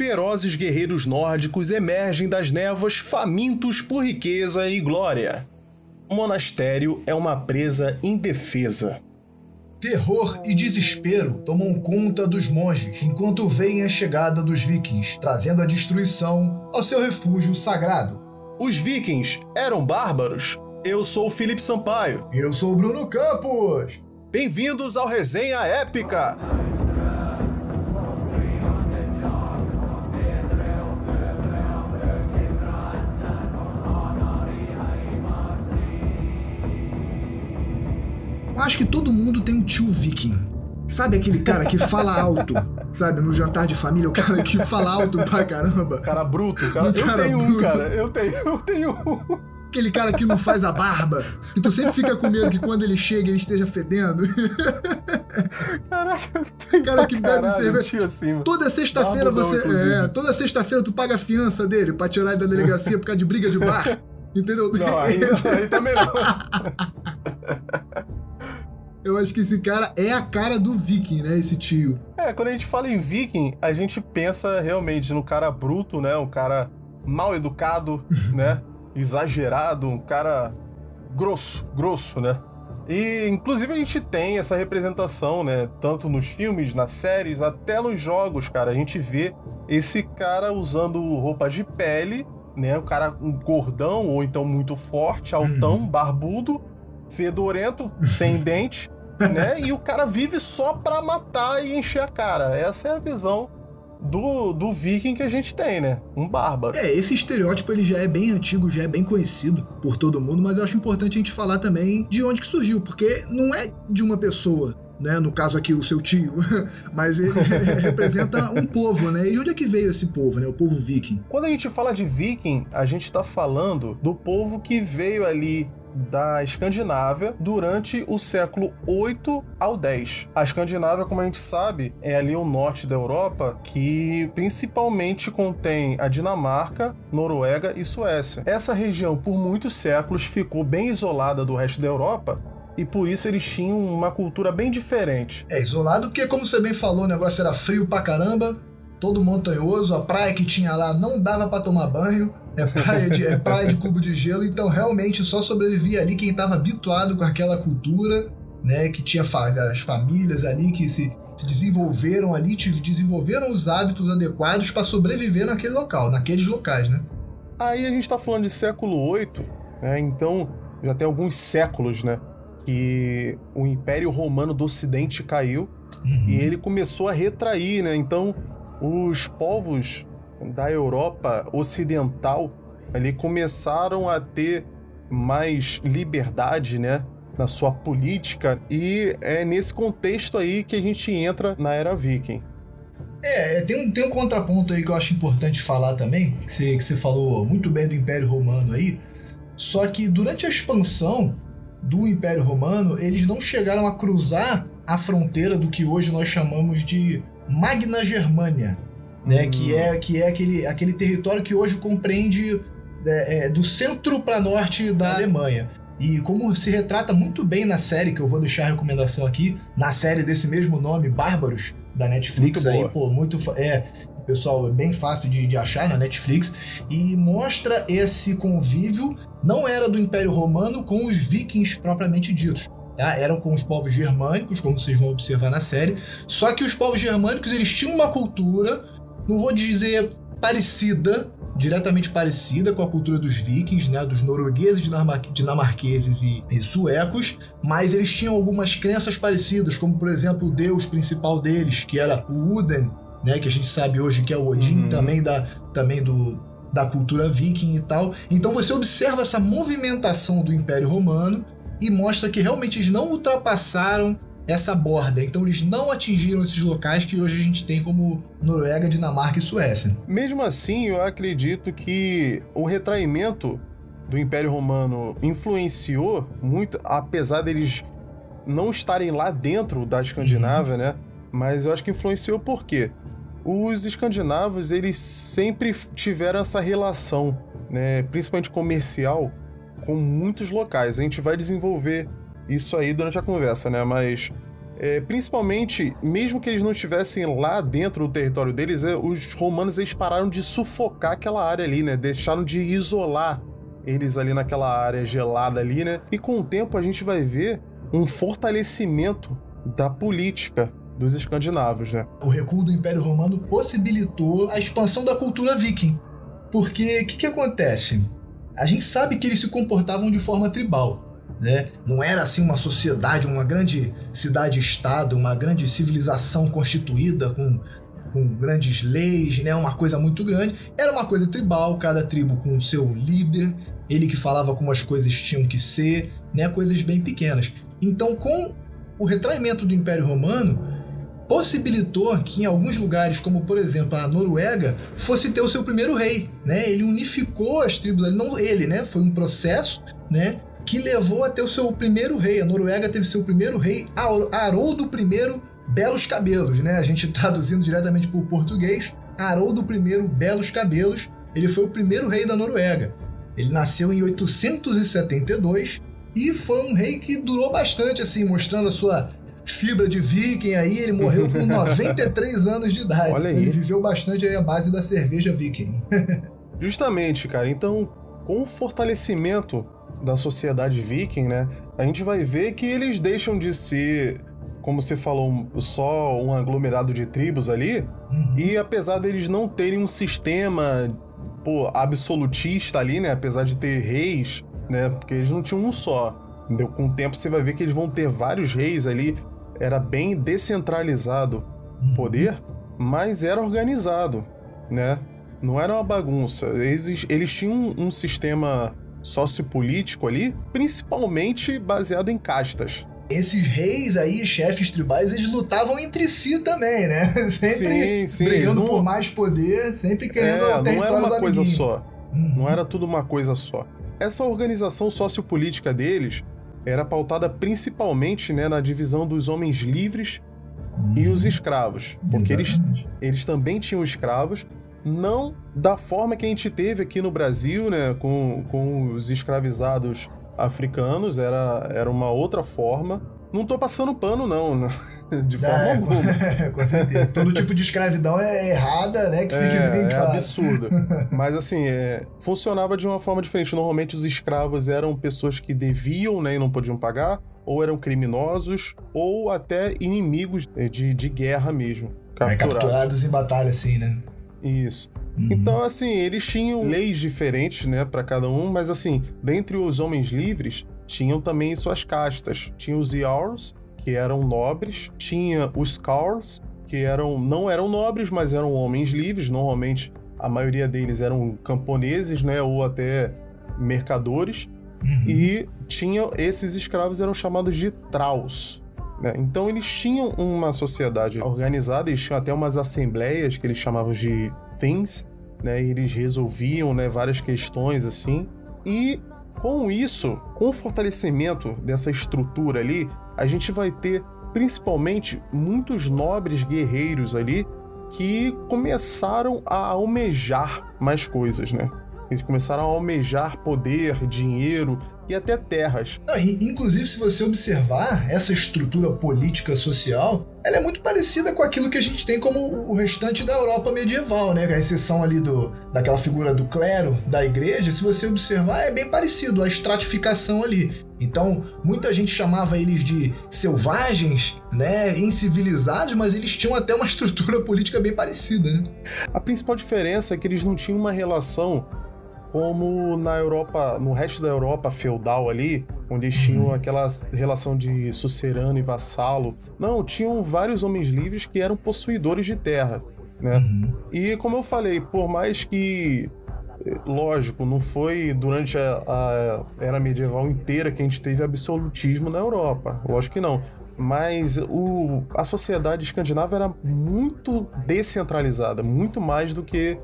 ferozes guerreiros nórdicos emergem das névoas famintos por riqueza e glória. O monastério é uma presa indefesa. Terror e desespero tomam conta dos monges enquanto veem a chegada dos vikings, trazendo a destruição ao seu refúgio sagrado. Os vikings eram bárbaros? Eu sou o Felipe Sampaio. Eu sou o Bruno Campos. Bem-vindos ao Resenha Épica. Acho que todo mundo tem um tio viking. Sabe aquele cara que fala alto, sabe, no jantar de família, o cara que fala alto pra caramba. Cara bruto, cara. Um eu tenho bruto. um, cara. Eu tenho, eu tenho um. Aquele cara que não faz a barba. E tu sempre fica com medo que quando ele chega ele esteja fedendo. Caraca, tem cara que bebe cerveja. Assim, toda sexta-feira você. É, toda sexta-feira tu paga a fiança dele pra tirar ele da delegacia por causa de briga de bar. Entendeu? Não, aí, aí também não. Eu acho que esse cara é a cara do viking, né? Esse tio. É, quando a gente fala em viking, a gente pensa realmente no cara bruto, né? Um cara mal educado, né? Exagerado, um cara grosso, grosso, né? E inclusive a gente tem essa representação, né? Tanto nos filmes, nas séries, até nos jogos, cara. A gente vê esse cara usando roupas de pele, né? O cara um gordão ou então muito forte, altão, uhum. barbudo, fedorento, sem dente, né? E o cara vive só pra matar e encher a cara. Essa é a visão do, do viking que a gente tem, né? Um bárbaro. É, esse estereótipo ele já é bem antigo, já é bem conhecido por todo mundo, mas eu acho importante a gente falar também de onde que surgiu, porque não é de uma pessoa. Né, no caso aqui o seu tio, mas ele representa um povo, né? E de onde é que veio esse povo, né? O povo viking. Quando a gente fala de viking, a gente está falando do povo que veio ali da Escandinávia durante o século 8 ao 10. A Escandinávia, como a gente sabe, é ali o norte da Europa que principalmente contém a Dinamarca, Noruega e Suécia. Essa região por muitos séculos ficou bem isolada do resto da Europa e por isso eles tinham uma cultura bem diferente. É isolado porque, como você bem falou, o negócio era frio pra caramba, todo montanhoso, a praia que tinha lá não dava para tomar banho, é praia, de, é praia de cubo de gelo, então realmente só sobrevivia ali quem estava habituado com aquela cultura, né, que tinha as famílias ali que se, se desenvolveram ali, desenvolveram os hábitos adequados para sobreviver naquele local, naqueles locais, né? Aí a gente está falando de século VIII, né, então já tem alguns séculos, né, que o Império Romano do Ocidente caiu uhum. e ele começou a retrair, né, então os povos da Europa Ocidental ali começaram a ter mais liberdade, né? Na sua política, e é nesse contexto aí que a gente entra na era viking. É, é, tem um, tem um contraponto aí que eu acho importante falar também, que você, que você falou muito bem do Império Romano aí, só que durante a expansão do Império Romano, eles não chegaram a cruzar a fronteira do que hoje nós chamamos de Magna Germânia, né? Hum. Que é, que é aquele, aquele território que hoje compreende é, é, do centro para norte da Alemanha. E como se retrata muito bem na série, que eu vou deixar a recomendação aqui, na série desse mesmo nome, Bárbaros, da Netflix, muito aí, boa. pô, muito. É, pessoal, é bem fácil de, de achar na Netflix. E mostra esse convívio, não era do Império Romano com os vikings propriamente ditos. Tá? Eram com os povos germânicos, como vocês vão observar na série. Só que os povos germânicos eles tinham uma cultura não vou dizer parecida, diretamente parecida com a cultura dos vikings, né, dos noruegueses, dinamarqueses e, e, suecos, mas eles tinham algumas crenças parecidas, como por exemplo o deus principal deles, que era o Uden, né, que a gente sabe hoje que é o Odin, uhum. também da também do da cultura viking e tal. Então você observa essa movimentação do Império Romano e mostra que realmente eles não ultrapassaram essa borda. Então eles não atingiram esses locais que hoje a gente tem como Noruega, Dinamarca e Suécia. Mesmo assim, eu acredito que o retraimento do Império Romano influenciou muito, apesar deles não estarem lá dentro da Escandinávia, uhum. né? Mas eu acho que influenciou por quê? Os escandinavos, eles sempre tiveram essa relação, né, principalmente comercial, com muitos locais. A gente vai desenvolver isso aí durante a conversa, né? Mas é, principalmente, mesmo que eles não estivessem lá dentro do território deles, é, os romanos eles pararam de sufocar aquela área ali, né? Deixaram de isolar eles ali naquela área gelada ali, né? E com o tempo a gente vai ver um fortalecimento da política dos escandinavos, né? O recuo do Império Romano possibilitou a expansão da cultura viking. Porque o que, que acontece? A gente sabe que eles se comportavam de forma tribal. Né? Não era assim uma sociedade, uma grande cidade-estado, uma grande civilização constituída com, com grandes leis, né? uma coisa muito grande. Era uma coisa tribal, cada tribo com o seu líder, ele que falava como as coisas tinham que ser, né? coisas bem pequenas. Então, com o retraimento do Império Romano, possibilitou que em alguns lugares, como por exemplo a Noruega, fosse ter o seu primeiro rei, né? Ele unificou as tribos, ele não ele, né? Foi um processo, né? Que levou a ter o seu primeiro rei. A Noruega teve seu primeiro rei, Haroldo I Belos Cabelos, né? A gente traduzindo diretamente para o português, Haroldo I Belos Cabelos, ele foi o primeiro rei da Noruega. Ele nasceu em 872 e foi um rei que durou bastante, assim, mostrando a sua fibra de viking aí, ele morreu com 93 anos de idade. Olha aí. Ele viveu bastante aí a base da cerveja viking. Justamente, cara. Então, com o fortalecimento da sociedade viking, né, a gente vai ver que eles deixam de ser, como você falou, só um aglomerado de tribos ali, uhum. e apesar deles não terem um sistema pô, absolutista ali, né, apesar de ter reis, né, porque eles não tinham um só. Entendeu? Com o tempo você vai ver que eles vão ter vários reis ali era bem descentralizado o uhum. poder, mas era organizado, né? Não era uma bagunça. Eles, eles tinham um, um sistema sociopolítico ali, principalmente baseado em castas. Esses reis aí, chefes tribais, eles lutavam entre si também, né? Sempre sim, sim, brigando não... por mais poder, sempre querendo é, Não era uma coisa só. Uhum. Não era tudo uma coisa só. Essa organização sociopolítica deles era pautada principalmente né, na divisão dos homens livres hum, e os escravos. Porque eles, eles também tinham escravos, não da forma que a gente teve aqui no Brasil, né, com, com os escravizados africanos, era, era uma outra forma. Não tô passando pano, não, né? de forma é, alguma. com certeza. Todo tipo de escravidão é errada, né? Que é, é. É absurdo. Mas assim, é, funcionava de uma forma diferente. Normalmente os escravos eram pessoas que deviam, né, e não podiam pagar, ou eram criminosos, ou até inimigos de, de guerra mesmo. Capturados. É, capturados em batalha, assim, né? Isso. Uhum. Então, assim, eles tinham leis diferentes, né, para cada um, mas assim, dentre os homens livres, tinham também suas castas. Tinha os Jarls, que eram nobres, tinha os Carls, que eram não eram nobres, mas eram homens livres, normalmente a maioria deles eram camponeses, né, ou até mercadores. Uhum. E tinha esses escravos eram chamados de Traus. Né? Então eles tinham uma sociedade organizada, eles tinham até umas assembleias que eles chamavam de things, né? E eles resolviam, né, várias questões assim. E com isso, com o fortalecimento dessa estrutura ali, a gente vai ter principalmente muitos nobres guerreiros ali que começaram a almejar mais coisas, né? Eles começaram a almejar poder, dinheiro e até terras. Não, inclusive, se você observar essa estrutura política social, ela é muito parecida com aquilo que a gente tem como o restante da Europa medieval, né? A exceção ali do, daquela figura do clero, da igreja, se você observar, é bem parecido, a estratificação ali. Então, muita gente chamava eles de selvagens, né, incivilizados, mas eles tinham até uma estrutura política bem parecida, né? A principal diferença é que eles não tinham uma relação como na Europa, no resto da Europa feudal ali, onde eles tinham aquela relação de sucerano e vassalo. Não, tinham vários homens livres que eram possuidores de terra, né? Uhum. E como eu falei, por mais que lógico, não foi durante a, a, era medieval inteira que a gente teve absolutismo na Europa. Lógico que não. Mas o, a sociedade escandinava era muito descentralizada, muito mais do que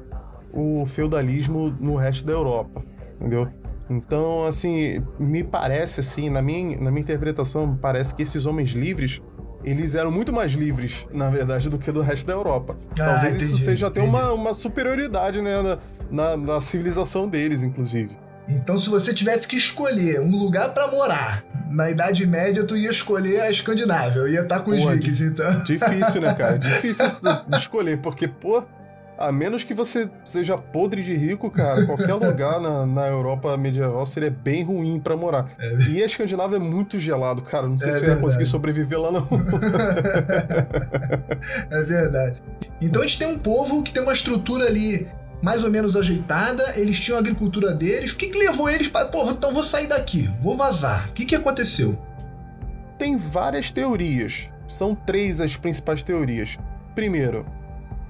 o feudalismo no resto da Europa, entendeu? Então, assim, me parece, assim, na minha, na minha interpretação, parece que esses homens livres, eles eram muito mais livres, na verdade, do que do resto da Europa. Ah, Talvez entendi, isso seja até uma, uma superioridade, né, na, na, na civilização deles, inclusive. Então, se você tivesse que escolher um lugar para morar na Idade Média tu ia escolher a Escandinávia, eu ia estar com os vikings, então. Difícil, né, cara? Difícil de escolher, porque, pô, a menos que você seja podre de rico, cara, qualquer lugar na, na Europa medieval seria bem ruim para morar. É e a Escandinávia é muito gelado, cara. Não sei é se verdade. eu ia conseguir sobreviver lá, não. é verdade. Então a gente tem um povo que tem uma estrutura ali mais ou menos ajeitada, eles tinham a agricultura deles. O que, que levou eles para. Pô, então vou sair daqui, vou vazar. O que, que aconteceu? Tem várias teorias. São três as principais teorias. Primeiro,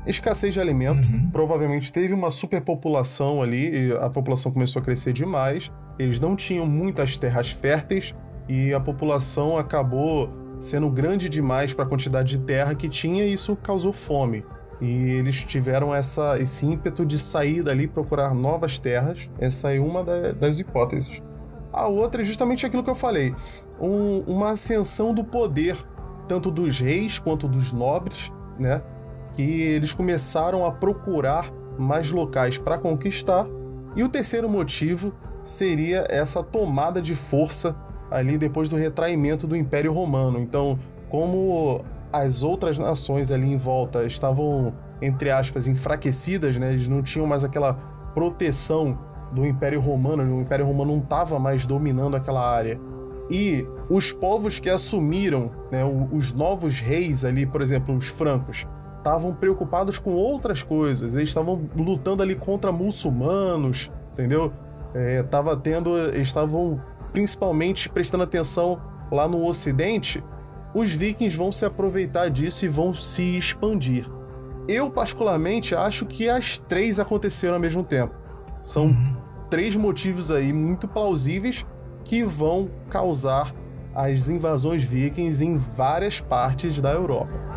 escassez de alimento. Uhum. Provavelmente teve uma superpopulação ali, a população começou a crescer demais. Eles não tinham muitas terras férteis e a população acabou sendo grande demais para a quantidade de terra que tinha e isso causou fome. E eles tiveram essa, esse ímpeto de sair dali procurar novas terras. Essa é uma da, das hipóteses. A outra é justamente aquilo que eu falei: um, uma ascensão do poder, tanto dos reis quanto dos nobres, né? Que eles começaram a procurar mais locais para conquistar. E o terceiro motivo seria essa tomada de força ali depois do retraimento do Império Romano. Então, como as outras nações ali em volta estavam, entre aspas, enfraquecidas, né? Eles não tinham mais aquela proteção do Império Romano, o Império Romano não estava mais dominando aquela área. E os povos que assumiram, né, os novos reis ali, por exemplo, os francos, estavam preocupados com outras coisas. Eles estavam lutando ali contra muçulmanos, entendeu? É, tava tendo, estavam principalmente prestando atenção lá no Ocidente. Os vikings vão se aproveitar disso e vão se expandir. Eu, particularmente, acho que as três aconteceram ao mesmo tempo. São uhum. três motivos aí muito plausíveis que vão causar as invasões vikings em várias partes da Europa.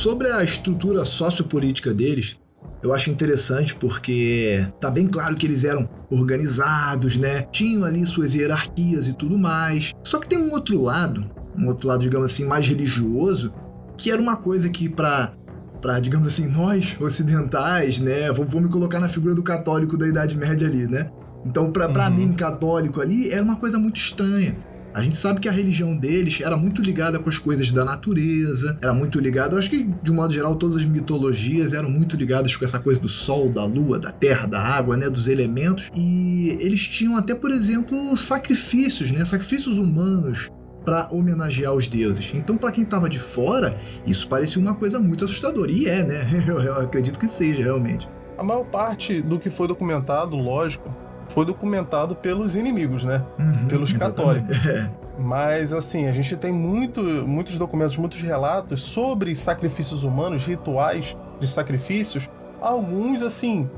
Sobre a estrutura sociopolítica deles, eu acho interessante porque tá bem claro que eles eram organizados, né? Tinham ali suas hierarquias e tudo mais. Só que tem um outro lado, um outro lado, digamos assim, mais religioso, que era uma coisa que para para digamos assim, nós ocidentais, né? Vou, vou, me colocar na figura do católico da Idade Média ali, né? Então, para uhum. mim, católico ali, era uma coisa muito estranha. A gente sabe que a religião deles era muito ligada com as coisas da natureza, era muito ligada, acho que de um modo geral todas as mitologias eram muito ligadas com essa coisa do sol, da lua, da terra, da água, né, dos elementos. E eles tinham até, por exemplo, sacrifícios, né, sacrifícios humanos para homenagear os deuses. Então, para quem estava de fora, isso parecia uma coisa muito assustadora. E é, né? Eu, eu acredito que seja realmente. A maior parte do que foi documentado, lógico, foi documentado pelos inimigos, né? Uhum, pelos católicos. É. Mas, assim, a gente tem muito, muitos documentos, muitos relatos sobre sacrifícios humanos, rituais de sacrifícios. Alguns, assim,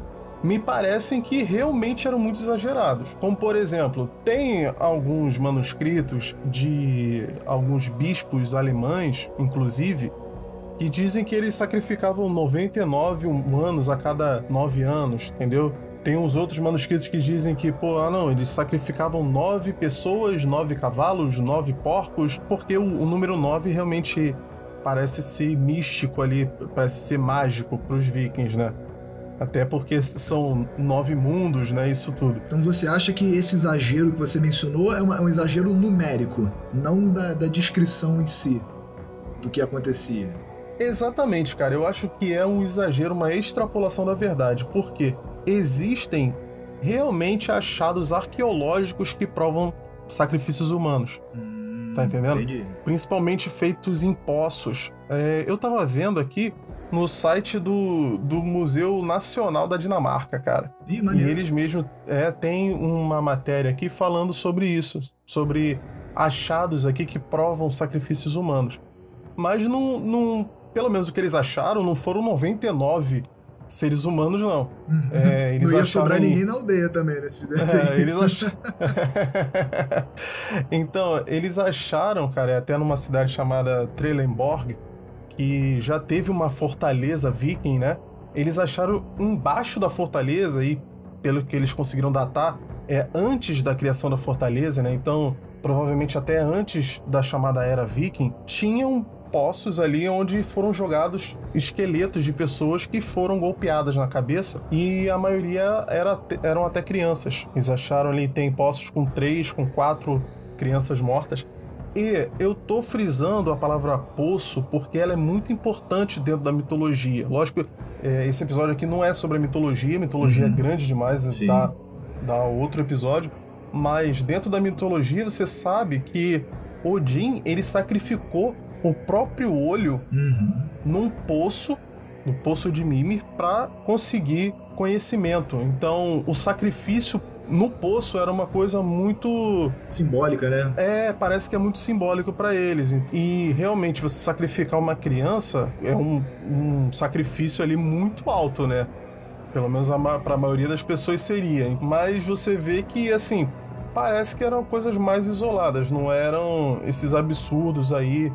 me parecem que realmente eram muito exagerados. Como, por exemplo, tem alguns manuscritos de alguns bispos alemães, inclusive, que dizem que eles sacrificavam 99 humanos a cada 9 anos, entendeu? Tem uns outros manuscritos que dizem que, pô, ah não, eles sacrificavam nove pessoas, nove cavalos, nove porcos, porque o, o número nove realmente parece ser místico ali, parece ser mágico para os vikings, né? Até porque são nove mundos, né? Isso tudo. Então você acha que esse exagero que você mencionou é, uma, é um exagero numérico, não da, da descrição em si do que acontecia? Exatamente, cara. Eu acho que é um exagero, uma extrapolação da verdade. Por quê? Existem realmente achados arqueológicos que provam sacrifícios humanos. Hum, tá entendendo? Entendi. Principalmente feitos em poços. É, eu tava vendo aqui no site do, do Museu Nacional da Dinamarca, cara. Ih, e eles mesmos é, têm uma matéria aqui falando sobre isso, sobre achados aqui que provam sacrifícios humanos. Mas não, não, pelo menos o que eles acharam, não foram 99 seres humanos, não. Uhum. É, eles não ia sobrar ninguém na aldeia também, né? Se fizesse é, eles ach... então, eles acharam, cara, até numa cidade chamada Trelleborg, que já teve uma fortaleza viking, né? Eles acharam embaixo da fortaleza, e pelo que eles conseguiram datar, é antes da criação da fortaleza, né? Então, provavelmente até antes da chamada era viking, tinham poços ali onde foram jogados esqueletos de pessoas que foram golpeadas na cabeça e a maioria era, eram até crianças. Eles acharam ali, tem poços com três, com quatro crianças mortas. E eu tô frisando a palavra poço porque ela é muito importante dentro da mitologia. Lógico, é, esse episódio aqui não é sobre a mitologia, a mitologia é uhum. é grande demais, dá, dá outro episódio. Mas dentro da mitologia você sabe que Odin ele sacrificou o próprio olho uhum. num poço, no poço de Mimir, para conseguir conhecimento. Então o sacrifício no poço era uma coisa muito simbólica, né? É, parece que é muito simbólico para eles. E realmente você sacrificar uma criança é um, um sacrifício ali muito alto, né? Pelo menos para a maioria das pessoas seria. Mas você vê que assim parece que eram coisas mais isoladas, não eram esses absurdos aí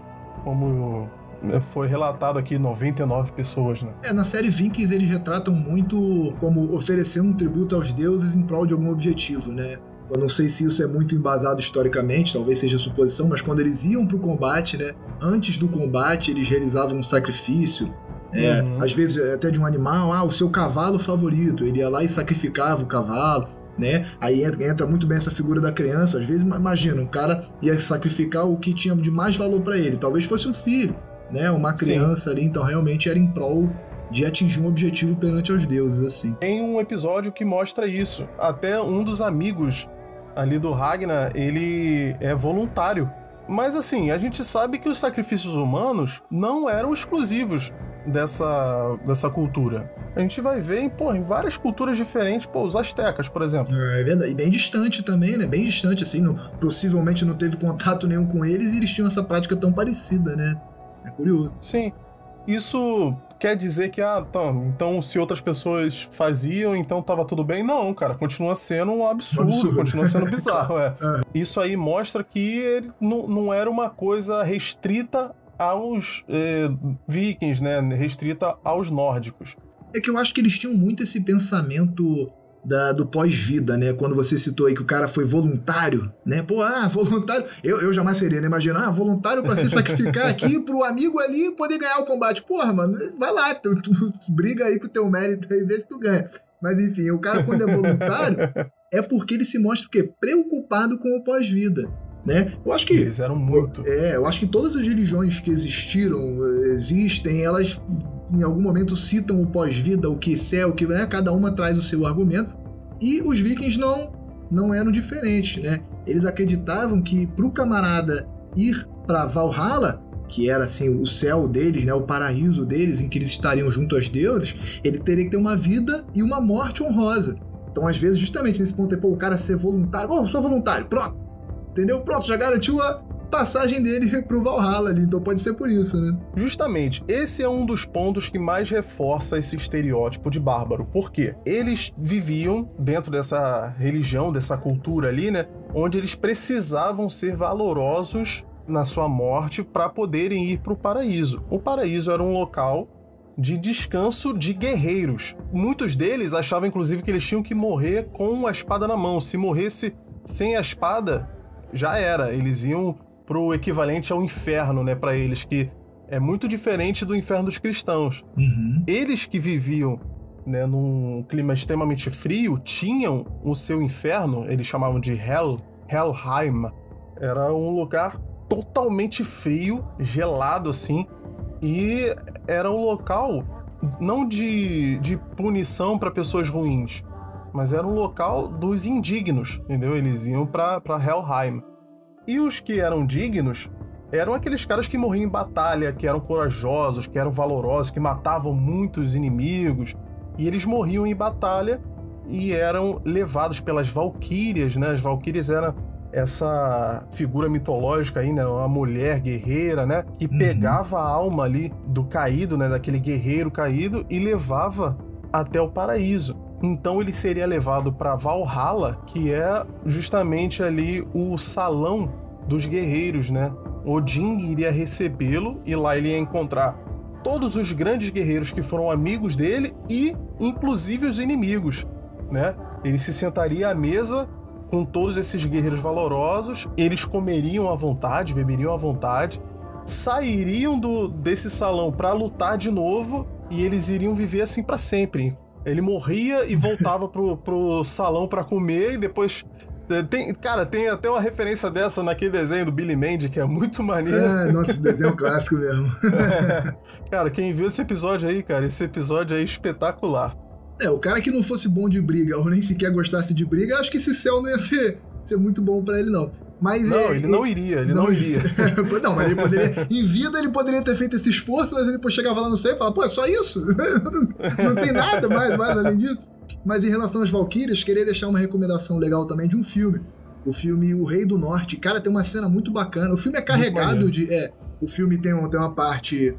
como é, foi relatado aqui 99 pessoas, né? É, na série Vikings eles retratam muito como oferecendo um tributo aos deuses em prol de algum objetivo, né? Eu não sei se isso é muito embasado historicamente, talvez seja suposição, mas quando eles iam pro combate, né? Antes do combate, eles realizavam um sacrifício. É, uhum. Às vezes até de um animal, ah, o seu cavalo favorito. Ele ia lá e sacrificava o cavalo, né? Aí entra muito bem essa figura da criança. Às vezes, imagina, um cara ia sacrificar o que tinha de mais valor para ele. Talvez fosse um filho, né? Uma criança Sim. ali, então realmente era em prol de atingir um objetivo perante os deuses, assim. Tem um episódio que mostra isso. Até um dos amigos ali do Ragnar, ele é voluntário. Mas assim, a gente sabe que os sacrifícios humanos não eram exclusivos dessa, dessa cultura. A gente vai ver em, pô, em várias culturas diferentes, pô, os astecas, por exemplo. É, é verdade. E bem distante também, né? Bem distante, assim, não, possivelmente não teve contato nenhum com eles e eles tinham essa prática tão parecida, né? É curioso. Sim. Isso quer dizer que, ah, então, então se outras pessoas faziam, então tava tudo bem? Não, cara, continua sendo um absurdo, um absurdo. continua sendo bizarro, é. é. Isso aí mostra que ele não, não era uma coisa restrita aos eh, vikings, né? Restrita aos nórdicos. É que eu acho que eles tinham muito esse pensamento da, do pós-vida, né? Quando você citou aí que o cara foi voluntário, né? Pô, ah, voluntário. Eu, eu jamais seria, né? Imagina, ah, voluntário para se sacrificar aqui pro amigo ali poder ganhar o combate. Porra, mano, vai lá, tu, tu, tu briga aí com o teu mérito e vê se tu ganha. Mas enfim, o cara quando é voluntário é porque ele se mostra o quê? Preocupado com o pós-vida. Né? Eu acho que eles eram muito. É, eu acho que todas as religiões que existiram, existem, elas em algum momento citam o pós-vida, o que é, o que é, cada uma traz o seu argumento. E os vikings não não eram diferentes, né? Eles acreditavam que para o camarada ir para Valhalla, que era assim o céu deles, né, o paraíso deles, em que eles estariam junto aos deuses, ele teria que ter uma vida e uma morte honrosa. Então, às vezes, justamente nesse ponto, é, pô, o cara ser voluntário, oh, sou voluntário, pronto, entendeu? Pronto, já garantiu a passagem dele pro Valhalla ali, então pode ser por isso, né? Justamente, esse é um dos pontos que mais reforça esse estereótipo de bárbaro. Por quê? Eles viviam dentro dessa religião, dessa cultura ali, né? Onde eles precisavam ser valorosos na sua morte para poderem ir para o paraíso. O paraíso era um local de descanso de guerreiros. Muitos deles achavam, inclusive, que eles tinham que morrer com a espada na mão. Se morresse sem a espada, já era. Eles iam pro equivalente ao inferno, né, para eles, que é muito diferente do inferno dos cristãos. Uhum. Eles que viviam né, num clima extremamente frio tinham o seu inferno, eles chamavam de Hell, Helheim. Era um lugar totalmente frio, gelado assim, e era um local não de, de punição para pessoas ruins, mas era um local dos indignos, entendeu? Eles iam para Helheim. E os que eram dignos eram aqueles caras que morriam em batalha, que eram corajosos, que eram valorosos, que matavam muitos inimigos. E eles morriam em batalha e eram levados pelas valquírias, né? As valquírias eram essa figura mitológica aí, né? Uma mulher guerreira, né? Que uhum. pegava a alma ali do caído, né? Daquele guerreiro caído e levava até o paraíso. Então ele seria levado para Valhalla, que é justamente ali o salão dos guerreiros, né? Odin iria recebê-lo e lá ele ia encontrar todos os grandes guerreiros que foram amigos dele e inclusive os inimigos, né? Ele se sentaria à mesa com todos esses guerreiros valorosos, eles comeriam à vontade, beberiam à vontade sairiam do, desse salão para lutar de novo e eles iriam viver assim para sempre. Ele morria e voltava pro, pro salão para comer e depois é, tem, cara, tem até uma referência dessa naquele desenho do Billy Mandy, que é muito maneiro. É, nossa, desenho clássico mesmo. é. Cara, quem viu esse episódio aí, cara, esse episódio é espetacular. É, o cara que não fosse bom de briga, ou nem sequer gostasse de briga, acho que esse céu não ia ser, ser muito bom para ele, não. Mas não, é, ele não iria, ele não, não iria. não, mas ele poderia. em vida ele poderia ter feito esse esforço, mas depois chegava lá no céu e falava, pô, é só isso? não tem nada mais, mais além disso. Mas em relação às Valkyrias, queria deixar uma recomendação legal também de um filme. O filme O Rei do Norte. Cara, tem uma cena muito bacana. O filme é carregado de. É, o filme tem, um, tem uma parte.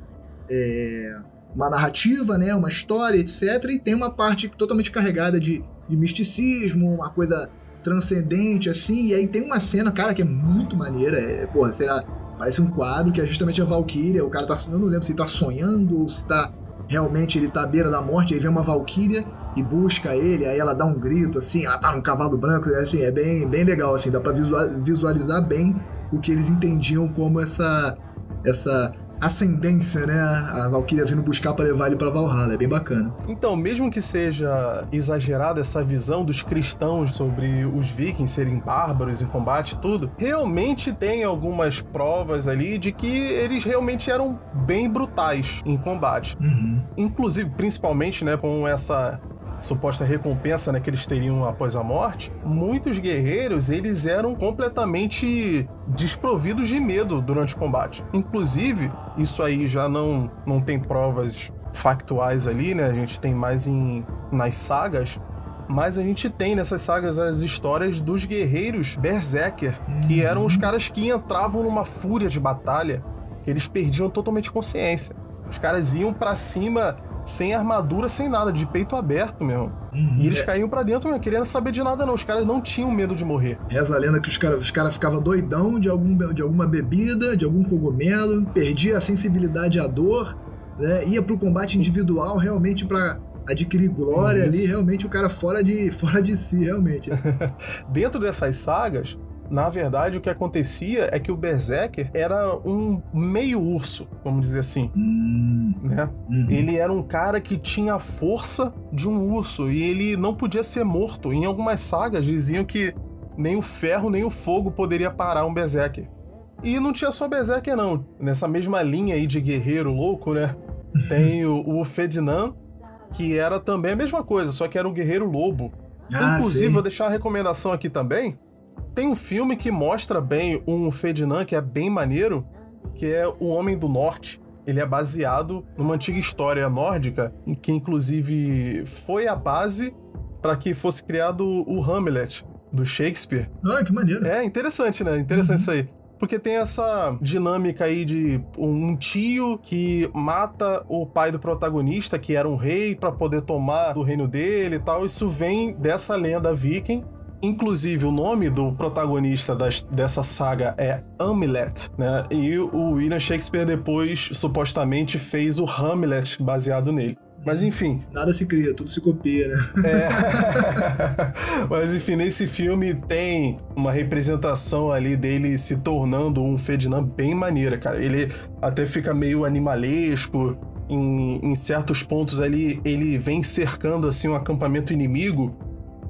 É, uma narrativa, né? Uma história, etc. E tem uma parte totalmente carregada de, de misticismo, uma coisa transcendente, assim. E aí tem uma cena, cara, que é muito maneira. É, porra, sei lá, parece um quadro que é justamente a Valkyria. O cara tá. Eu não lembro se ele tá sonhando ou se tá. Realmente ele tá à beira da morte, aí vem uma Valkyria e busca ele, aí ela dá um grito, assim, ela tá num cavalo branco, assim, é bem, bem legal, assim, dá pra visualizar bem o que eles entendiam como essa, essa ascendência, né? A Valkyria vindo buscar para levar ele para Valhalla, é bem bacana. Então, mesmo que seja exagerada essa visão dos cristãos sobre os vikings serem bárbaros em combate e tudo, realmente tem algumas provas ali de que eles realmente eram bem brutais em combate. Uhum. Inclusive, principalmente, né, com essa suposta recompensa né, que eles teriam após a morte, muitos guerreiros eles eram completamente desprovidos de medo durante o combate. Inclusive, isso aí já não, não tem provas factuais ali, né? A gente tem mais em, nas sagas, mas a gente tem nessas sagas as histórias dos guerreiros Berserker, que eram os caras que entravam numa fúria de batalha, eles perdiam totalmente consciência. Os caras iam para cima sem armadura, sem nada, de peito aberto mesmo. Uhum, e eles é. caíam para dentro, não querendo saber de nada, não. Os caras não tinham medo de morrer. Reza a lenda que os caras os cara ficavam doidão de, algum, de alguma bebida, de algum cogumelo, perdia a sensibilidade à dor, né? ia pro combate individual realmente para adquirir glória Isso. ali, realmente o cara fora de, fora de si, realmente. Dentro dessas sagas, na verdade, o que acontecia é que o Berserker era um meio urso, vamos dizer assim. Hum. Né? Uhum. Ele era um cara que tinha a força de um urso e ele não podia ser morto. Em algumas sagas diziam que nem o ferro nem o fogo poderia parar um Berserker. E não tinha só Berserker, não. Nessa mesma linha aí de guerreiro louco, né? Uhum. Tem o, o Ferdinand, que era também a mesma coisa, só que era o guerreiro lobo. Ah, Inclusive, sim. vou deixar uma recomendação aqui também tem um filme que mostra bem um Ferdinand que é bem maneiro, que é O Homem do Norte. Ele é baseado numa antiga história nórdica, que inclusive foi a base para que fosse criado o Hamlet, do Shakespeare. Ah, que maneiro. É interessante, né? Interessante uhum. isso aí. Porque tem essa dinâmica aí de um tio que mata o pai do protagonista, que era um rei, para poder tomar do reino dele e tal. Isso vem dessa lenda viking. Inclusive, o nome do protagonista das, dessa saga é Hamlet, né? E o William Shakespeare depois supostamente fez o Hamlet baseado nele. Mas enfim. Nada se cria, tudo se copia, né? É. Mas enfim, nesse filme tem uma representação ali dele se tornando um Ferdinand bem maneira, cara. Ele até fica meio animalesco. Em, em certos pontos ali, ele vem cercando assim um acampamento inimigo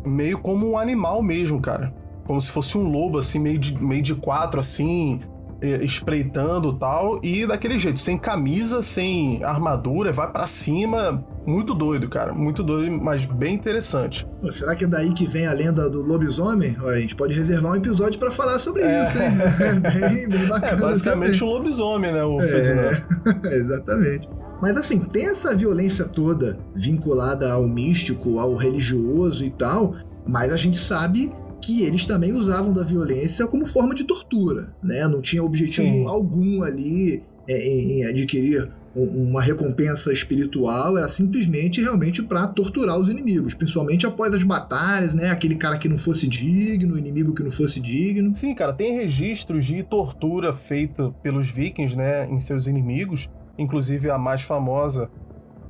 meio como um animal mesmo, cara. Como se fosse um lobo, assim, meio de, meio de quatro, assim, espreitando tal. E daquele jeito, sem camisa, sem armadura, vai para cima. Muito doido, cara. Muito doido, mas bem interessante. Será que é daí que vem a lenda do lobisomem? Ó, a gente pode reservar um episódio para falar sobre é. isso, hein? bem, bem bacana. É basicamente também. um lobisomem, né? O é, exatamente. Mas assim, tem essa violência toda vinculada ao místico, ao religioso e tal, mas a gente sabe que eles também usavam da violência como forma de tortura, né? Não tinha objetivo Sim. algum ali é, em, adquirir uma recompensa espiritual, era simplesmente realmente para torturar os inimigos, principalmente após as batalhas, né? Aquele cara que não fosse digno, o inimigo que não fosse digno. Sim, cara, tem registros de tortura feita pelos vikings, né, em seus inimigos. Inclusive, a mais famosa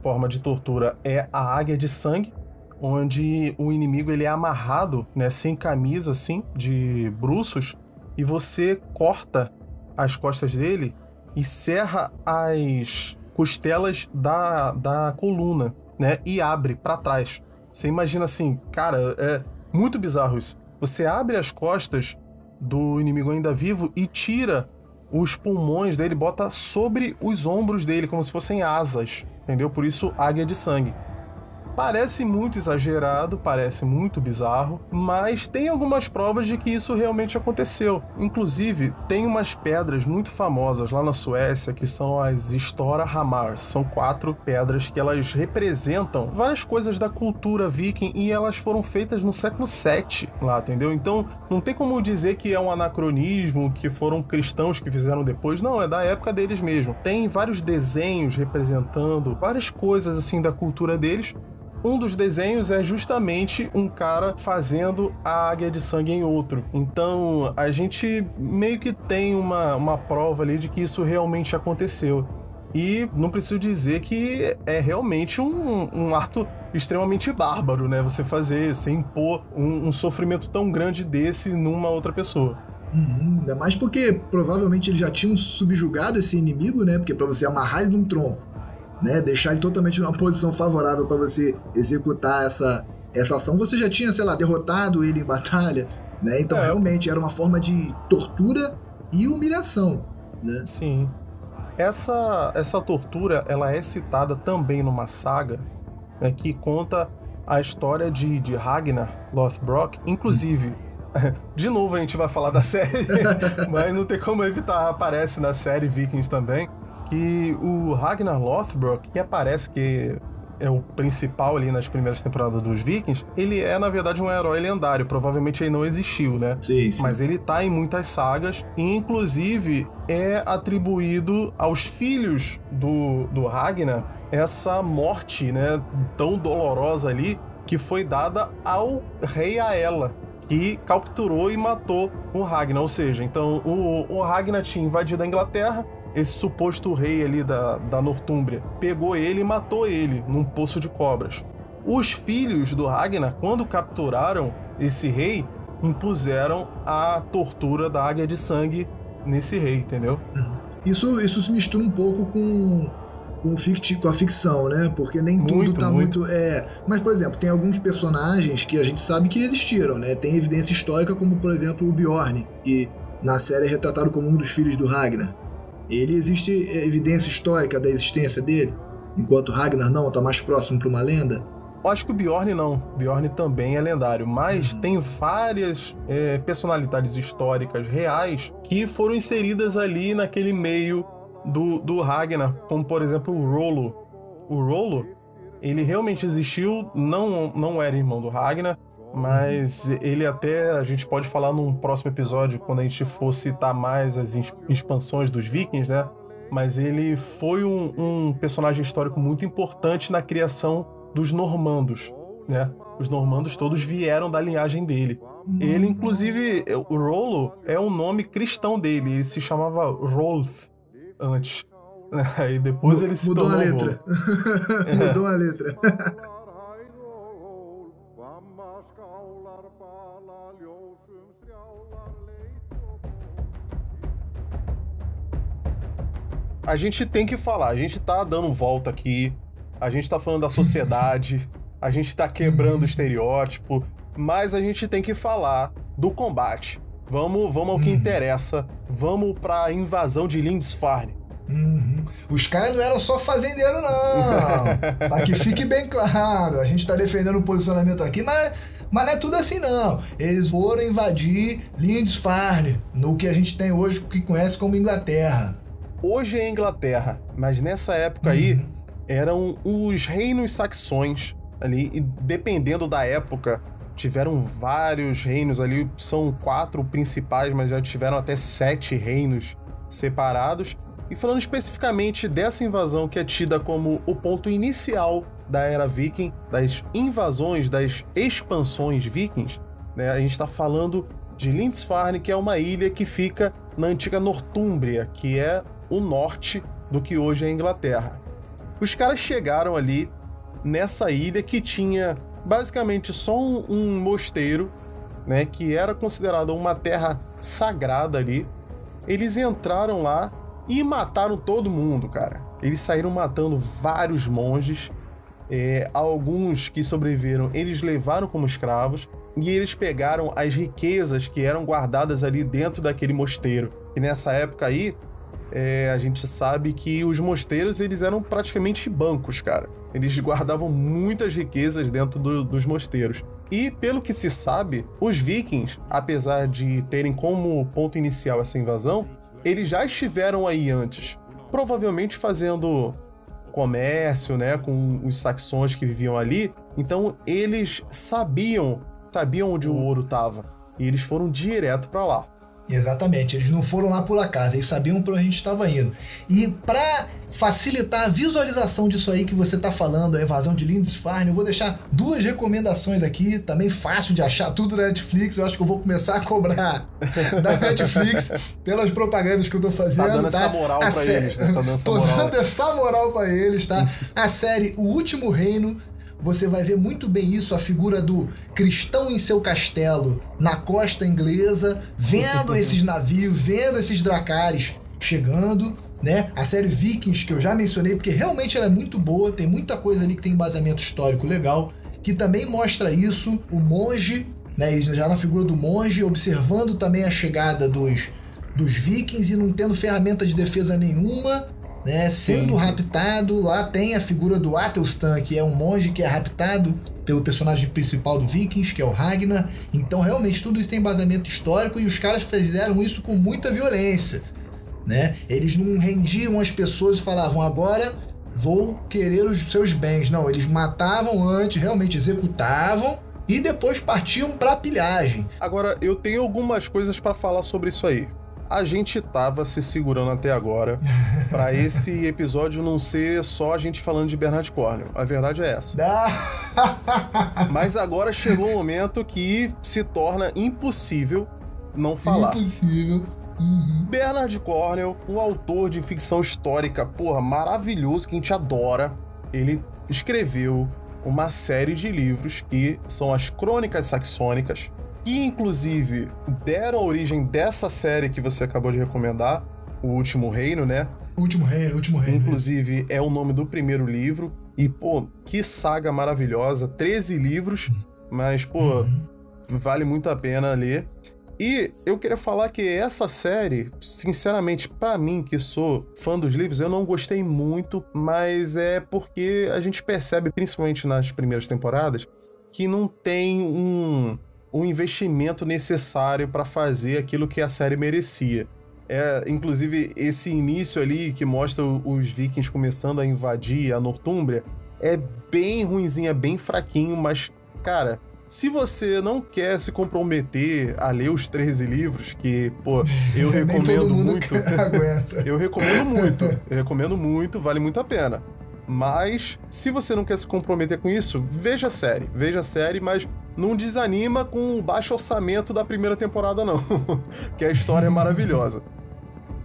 forma de tortura é a águia de sangue, onde o inimigo ele é amarrado, né, sem camisa, assim, de bruços, e você corta as costas dele e serra as costelas da, da coluna, né? E abre para trás. Você imagina assim, cara, é muito bizarro isso. Você abre as costas do inimigo ainda vivo e tira os pulmões dele, bota sobre os ombros dele, como se fossem asas, entendeu? Por isso, águia de sangue. Parece muito exagerado, parece muito bizarro, mas tem algumas provas de que isso realmente aconteceu. Inclusive, tem umas pedras muito famosas lá na Suécia que são as Stora Hamar. São quatro pedras que elas representam várias coisas da cultura viking e elas foram feitas no século 7 lá, entendeu? Então, não tem como dizer que é um anacronismo, que foram cristãos que fizeram depois. Não, é da época deles mesmo. Tem vários desenhos representando várias coisas assim da cultura deles um dos desenhos é justamente um cara fazendo a águia de sangue em outro. Então a gente meio que tem uma, uma prova ali de que isso realmente aconteceu. E não preciso dizer que é realmente um, um ato extremamente bárbaro, né? Você fazer, você impor um, um sofrimento tão grande desse numa outra pessoa. Uhum, ainda mais porque provavelmente eles já tinham subjugado esse inimigo, né? Porque para você amarrar ele num tronco né, deixar ele totalmente numa posição favorável para você executar essa, essa ação, você já tinha, sei lá, derrotado ele em batalha, né? Então é. realmente era uma forma de tortura e humilhação, né? Sim. Essa essa tortura, ela é citada também numa saga né, que conta a história de, de Ragnar Lothbrok, inclusive de novo a gente vai falar da série, mas não tem como evitar, aparece na série Vikings também que o Ragnar Lothbrok, que aparece que é o principal ali nas primeiras temporadas dos Vikings, ele é, na verdade, um herói lendário. Provavelmente ele não existiu, né? Sim, sim. Mas ele tá em muitas sagas e, inclusive, é atribuído aos filhos do, do Ragnar essa morte, né? Tão dolorosa ali, que foi dada ao rei Aela, que capturou e matou o Ragnar. Ou seja, então o, o Ragnar tinha invadido a Inglaterra, esse suposto rei ali da, da Nortúmbria pegou ele e matou ele num poço de cobras. Os filhos do Ragnar, quando capturaram esse rei, impuseram a tortura da águia de sangue nesse rei, entendeu? Isso, isso se mistura um pouco com, com, ficti, com a ficção, né? Porque nem tudo muito, tá muito. muito. é... Mas, por exemplo, tem alguns personagens que a gente sabe que existiram, né? Tem evidência histórica, como por exemplo o Bjorn, que na série é retratado como um dos filhos do Ragnar. Ele existe evidência histórica da existência dele, enquanto Ragnar não, está mais próximo para uma lenda. Acho que o Bjorn não. Bjorn também é lendário, mas tem várias é, personalidades históricas reais que foram inseridas ali naquele meio do, do Ragnar, como por exemplo o Rolo. O Rolo, ele realmente existiu, não, não era irmão do Ragnar, mas ele até a gente pode falar num próximo episódio quando a gente for citar mais as expansões dos Vikings, né? Mas ele foi um, um personagem histórico muito importante na criação dos normandos, né? Os normandos todos vieram da linhagem dele. Ele, inclusive, o Rollo é um nome cristão dele. Ele se chamava Rolf antes. E depois ele se Mudou tornou a letra. Mudou a letra. a gente tem que falar, a gente tá dando volta aqui, a gente tá falando da sociedade, a gente tá quebrando o estereótipo, mas a gente tem que falar do combate. Vamos, vamos ao que uhum. interessa, vamos pra invasão de Lindisfarne. Uhum. Os caras não eram só fazendeiros, não. pra que fique bem claro. A gente tá defendendo o posicionamento aqui, mas, mas não é tudo assim, não. Eles foram invadir Lindisfarne, no que a gente tem hoje, que conhece como Inglaterra. Hoje é Inglaterra, mas nessa época aí uhum. eram os reinos saxões ali, e dependendo da época, tiveram vários reinos ali, são quatro principais, mas já tiveram até sete reinos separados. E falando especificamente dessa invasão que é tida como o ponto inicial da era viking, das invasões, das expansões vikings, né? A gente está falando de Lindisfarne, que é uma ilha que fica na antiga Nortúmbria, que é o norte do que hoje é a Inglaterra. Os caras chegaram ali nessa ilha que tinha basicamente só um, um mosteiro, né, que era considerado uma terra sagrada ali. Eles entraram lá e mataram todo mundo, cara. Eles saíram matando vários monges. É, alguns que sobreviveram, eles levaram como escravos e eles pegaram as riquezas que eram guardadas ali dentro daquele mosteiro. E nessa época aí, é, a gente sabe que os mosteiros eles eram praticamente bancos, cara. Eles guardavam muitas riquezas dentro do, dos mosteiros. E pelo que se sabe, os vikings, apesar de terem como ponto inicial essa invasão, eles já estiveram aí antes, provavelmente fazendo comércio, né, com os saxões que viviam ali. Então eles sabiam, sabiam onde o ouro estava e eles foram direto para lá. Exatamente, eles não foram lá por acaso, eles sabiam para onde a gente estava indo. E para facilitar a visualização disso aí que você está falando, a invasão de Lindisfarne, eu vou deixar duas recomendações aqui, também fácil de achar tudo na Netflix. Eu acho que eu vou começar a cobrar da Netflix pelas propagandas que eu tô fazendo. Tá dando tá? essa moral para eles, né? Tá dando essa tô moral. dando essa moral para eles, tá? a série O Último Reino você vai ver muito bem isso, a figura do cristão em seu castelo na costa inglesa, vendo esses navios, vendo esses dracares chegando, né? A série Vikings que eu já mencionei, porque realmente ela é muito boa, tem muita coisa ali que tem embasamento histórico legal, que também mostra isso, o monge, né? Já na figura do monge, observando também a chegada dos, dos vikings e não tendo ferramenta de defesa nenhuma, né, sendo sim, sim. raptado. Lá tem a figura do Atelstan, que é um monge que é raptado pelo personagem principal do Vikings, que é o Ragnar. Então, realmente, tudo isso tem embasamento histórico e os caras fizeram isso com muita violência. Né? Eles não rendiam as pessoas e falavam, agora vou querer os seus bens. Não, eles matavam antes, realmente executavam e depois partiam para pilhagem. Agora, eu tenho algumas coisas para falar sobre isso aí a gente tava se segurando até agora para esse episódio não ser só a gente falando de Bernard Cornwell. A verdade é essa. Mas agora chegou um momento que se torna impossível não falar. Impossível. Uhum. Bernard Cornwell, um autor de ficção histórica, porra, maravilhoso, que a gente adora. Ele escreveu uma série de livros que são as Crônicas Saxônicas, que inclusive deram origem dessa série que você acabou de recomendar, O Último Reino, né? O Último Reino, O Último Reino. Inclusive, é o nome do primeiro livro. E, pô, que saga maravilhosa. 13 livros, mas, pô, uhum. vale muito a pena ler. E eu queria falar que essa série, sinceramente, para mim, que sou fã dos livros, eu não gostei muito, mas é porque a gente percebe, principalmente nas primeiras temporadas, que não tem um o investimento necessário para fazer aquilo que a série merecia. É, inclusive, esse início ali que mostra os vikings começando a invadir a Nortúmbria é bem ruimzinho, é bem fraquinho, mas, cara, se você não quer se comprometer a ler os 13 livros, que, pô, eu recomendo muito. eu recomendo muito. Eu recomendo muito, vale muito a pena. Mas, se você não quer se comprometer com isso, veja a série. Veja a série, mas não desanima com o baixo orçamento da primeira temporada, não. que a história é maravilhosa.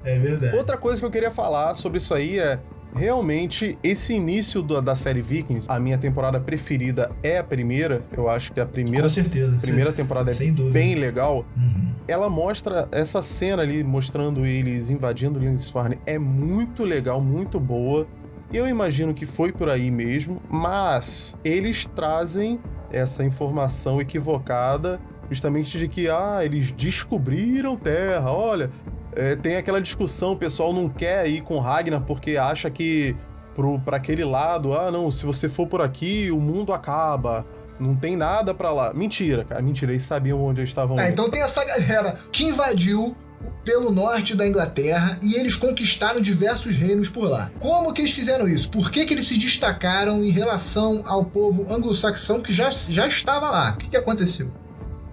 É verdade. Outra coisa que eu queria falar sobre isso aí é. Realmente, esse início da, da série Vikings, a minha temporada preferida é a primeira. Eu acho que a primeira, Com certeza, primeira temporada é bem legal. Uhum. Ela mostra essa cena ali, mostrando eles invadindo Lindisfarne, é muito legal, muito boa. Eu imagino que foi por aí mesmo, mas eles trazem essa informação equivocada, justamente de que, ah, eles descobriram Terra, olha. É, tem aquela discussão, o pessoal não quer ir com Ragnar porque acha que para aquele lado, ah, não, se você for por aqui, o mundo acaba. Não tem nada para lá. Mentira, cara, mentira. Eles sabiam onde eles estavam. É, então tem essa galera que invadiu pelo norte da Inglaterra e eles conquistaram diversos reinos por lá. Como que eles fizeram isso? Por que, que eles se destacaram em relação ao povo anglo-saxão que já, já estava lá? O que, que aconteceu?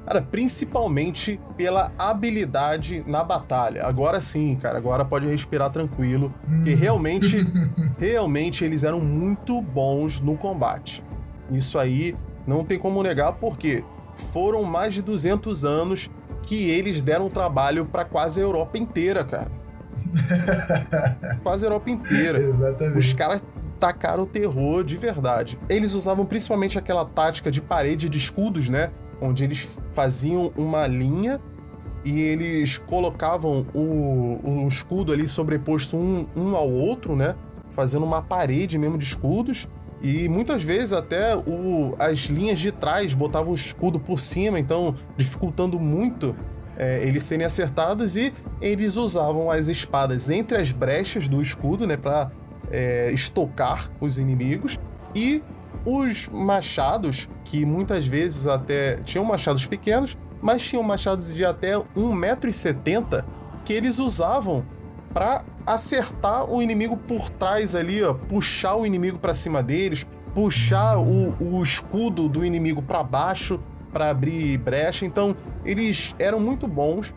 Cara, principalmente pela habilidade na batalha. Agora sim, cara, agora pode respirar tranquilo, hum. porque realmente, realmente eles eram muito bons no combate. Isso aí não tem como negar, porque foram mais de 200 anos que eles deram trabalho para quase a Europa inteira, cara. quase a Europa inteira. Exatamente. Os caras tacaram terror de verdade. Eles usavam principalmente aquela tática de parede de escudos, né? Onde eles faziam uma linha e eles colocavam o, o escudo ali sobreposto um, um ao outro, né? Fazendo uma parede mesmo de escudos. E muitas vezes até o, as linhas de trás botavam o escudo por cima, então dificultando muito é, eles serem acertados. E eles usavam as espadas entre as brechas do escudo, né? Pra é, estocar os inimigos. E os machados, que muitas vezes até tinham machados pequenos, mas tinham machados de até 1,70m que eles usavam para acertar o inimigo por trás ali, ó, puxar o inimigo para cima deles, puxar o, o escudo do inimigo para baixo para abrir brecha. Então, eles eram muito bons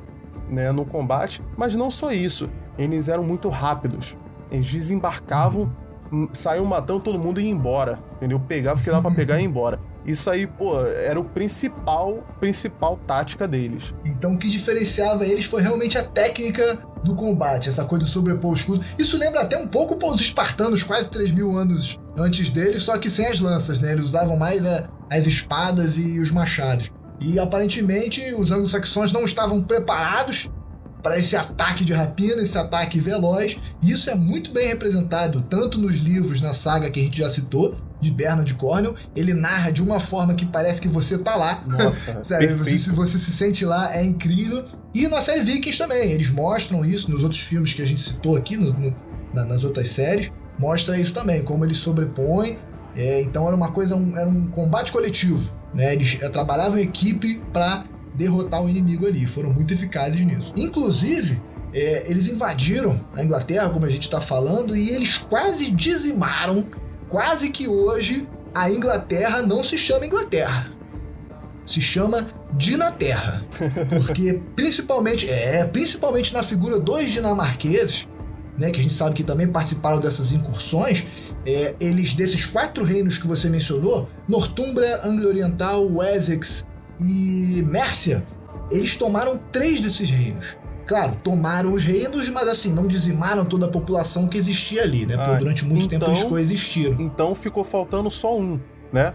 né, no combate, mas não só isso, eles eram muito rápidos. Eles desembarcavam, saíam matando todo mundo e iam embora, entendeu? Pegava o que dava para pegar e ir embora. Isso aí, pô, era o principal, principal tática deles. Então o que diferenciava eles foi realmente a técnica do combate, essa coisa de sobrepor o escudo. Isso lembra até um pouco pô, os espartanos, quase 3 mil anos antes deles, só que sem as lanças, né? Eles usavam mais a, as espadas e os machados. E aparentemente os anglo-saxões não estavam preparados para esse ataque de rapina, esse ataque veloz. E isso é muito bem representado tanto nos livros, na saga que a gente já citou, de Bernard Cornwell, ele narra de uma forma que parece que você tá lá. Nossa, Sério, você, você, se sente lá, é incrível. E na série Vikings também, eles mostram isso nos outros filmes que a gente citou aqui, no, no, na, nas outras séries, mostra isso também, como eles sobrepõem. É, então era uma coisa, um, era um combate coletivo. Né? Eles é, trabalhavam em equipe para derrotar o inimigo ali, foram muito eficazes nisso. Inclusive, é, eles invadiram a Inglaterra, como a gente está falando, e eles quase dizimaram quase que hoje a Inglaterra não se chama Inglaterra. Se chama Dinaterra. Porque principalmente, é, principalmente na figura dos dinamarqueses, né, que a gente sabe que também participaram dessas incursões, é, eles desses quatro reinos que você mencionou, Northumbria, Anglia Oriental, Wessex e Mércia, eles tomaram três desses reinos. Claro, tomaram os reinos, mas assim, não dizimaram toda a população que existia ali, né? Ah, durante muito então, tempo eles coexistiram. Então ficou faltando só um, né?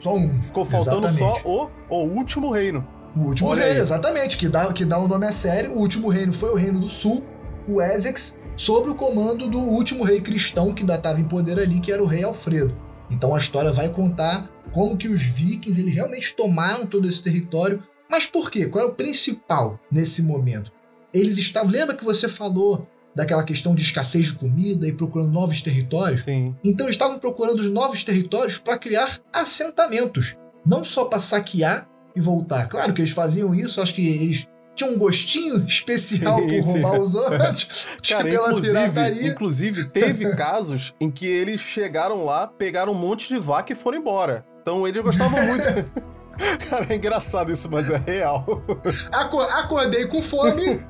Só um. Ficou faltando exatamente. só o, o último reino. O último Olha reino, aí. exatamente, que dá, que dá o um nome à série. O último reino foi o Reino do Sul, o Essex, sob o comando do último rei cristão que ainda estava em poder ali, que era o rei Alfredo. Então a história vai contar como que os vikings eles realmente tomaram todo esse território. Mas por quê? Qual é o principal nesse momento? Eles estavam. Lembra que você falou daquela questão de escassez de comida e procurando novos territórios? Sim. Então eles estavam procurando os novos territórios para criar assentamentos, não só para saquear e voltar. Claro que eles faziam isso, acho que eles tinham um gostinho especial por roubar os outros. Cara, inclusive, inclusive, teve casos em que eles chegaram lá, pegaram um monte de vaca e foram embora. Então eles gostavam muito. Cara, é engraçado isso, mas é real. Acordei com fome,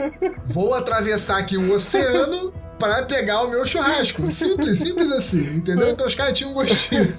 vou atravessar aqui o oceano para pegar o meu churrasco. Simples, simples assim, entendeu? Então os caras tinham um gostinho.